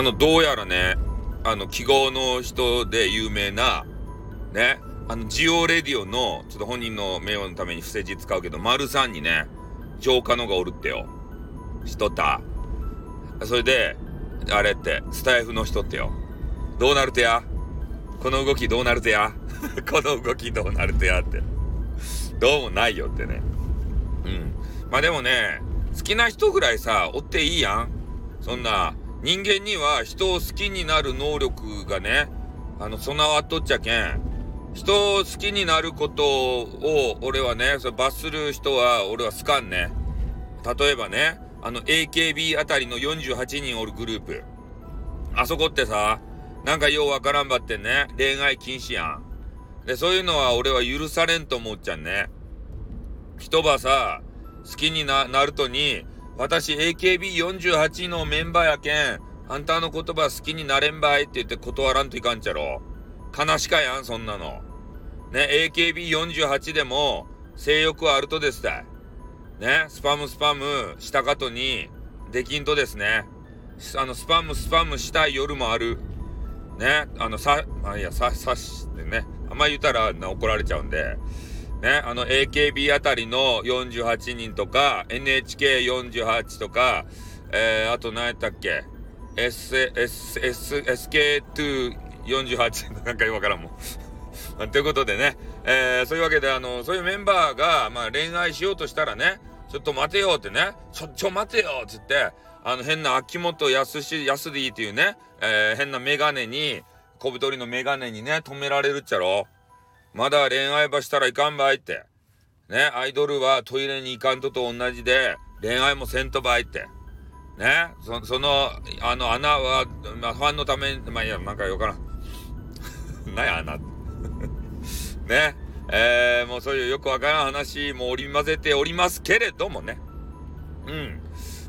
あの、どうやらね、あの、記号の人で有名な、ね、あの、ジオレディオの、ちょっと本人の名誉のために伏せ字使うけど、丸さんにね、浄化のがおるってよ。しとった？それで、あれって、スタイフの人ってよ。どうなるてや？この動きどうなるてや？この動きどうなるてやって。どうもないよってね。うん。まあでもね、好きな人ぐらいさ、おっていいやん。そんな、人間には人を好きになる能力がね、あの、備わっとっちゃけん。人を好きになることを、俺はね、それ罰する人は、俺は好かんね。例えばね、あの、AKB あたりの48人おるグループ。あそこってさ、なんかようわからんばってね、恋愛禁止やん。で、そういうのは俺は許されんと思っちゃんね。人ばさ、好きにな、なるとに、私 AKB48 のメンバーやけん、あんたの言葉好きになれんばいって言って断らんといかんちゃろ。悲しかやん、そんなの。ね、AKB48 でも、性欲はあるとですたい。ね、スパムスパムしたかとに、できんとですね。あの、スパムスパムしたい夜もある。ね、あの、さ、あ、いや、さ、さしてね。あんま言ったら怒られちゃうんで。ね、あの AKB あたりの48人とか、NHK48 とか、えー、あと何やったっけ ?S、S、S、SK248 なんかよくわからんもん。ということでね、えー、そういうわけで、あの、そういうメンバーが、まあ恋愛しようとしたらね、ちょっと待てよってね、ちょ、ちょ待てよって言って、あの変な秋元康し、康 D っていうね、えー、変なメガネに、小太りのメガネにね、止められるっちゃろ。まだ恋愛ばしたらいかんばいって。ね、アイドルはトイレに行かんとと同じで、恋愛もせんとばいって。ね、そその、あの穴は、まあ、ファンのために、まあいや、なんかよからん。何や穴。ね、えー、もうそういうよくわからん話も織り交ぜておりますけれどもね。うん。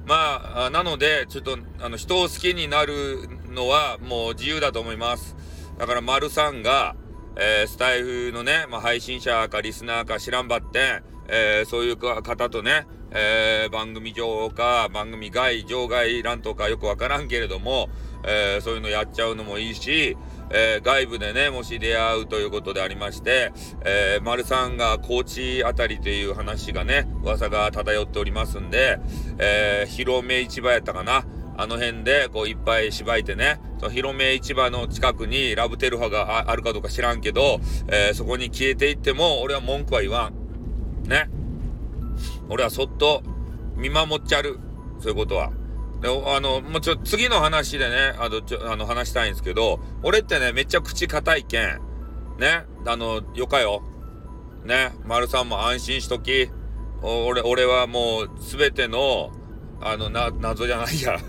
まあ、なので、ちょっと、あの、人を好きになるのはもう自由だと思います。だから、丸さんが、えー、スタイフのね、まあ、配信者かリスナーか知らんばって、えー、そういう方とね、えー、番組上か、番組外、場外乱とかよくわからんけれども、えそういうのやっちゃうのもいいし、え外部でね、もし出会うということでありまして、えー、丸さんが高知あたりという話がね、噂が漂っておりますんで、え広め市場やったかな。あの辺で、こう、いっぱい芝いてね、広め市場の近くにラブテルハがあるかどうか知らんけど、えー、そこに消えていっても、俺は文句は言わん。ね。俺はそっと見守っちゃる。そういうことは。で、あの、もうちょ、次の話でね、あの、ちょ、あの、話したいんですけど、俺ってね、めっちゃ口硬いけん。ね。あの、よかよ。ね。丸さんも安心しとき。俺、俺はもう、すべての、あの、な、謎じゃないや。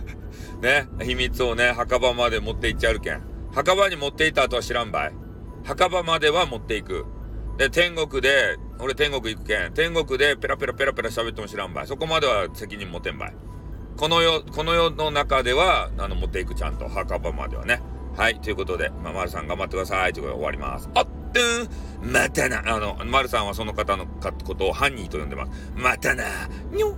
ね、秘密をね、墓場まで持って行っちゃうけん。墓場に持っていった後は知らんばい。墓場までは持っていく。で、天国で、俺天国行くけん。天国でペラペラペラペラ喋っても知らんばい。そこまでは責任持てんばい。この世、この世の中では、あの、持っていくちゃんと、墓場まではね。はい、ということで、まあ、丸さん頑張ってください。ということで終わります。あっ、うん、またな。あの、丸さんはその方のことを犯人と呼んでます。またな。にょ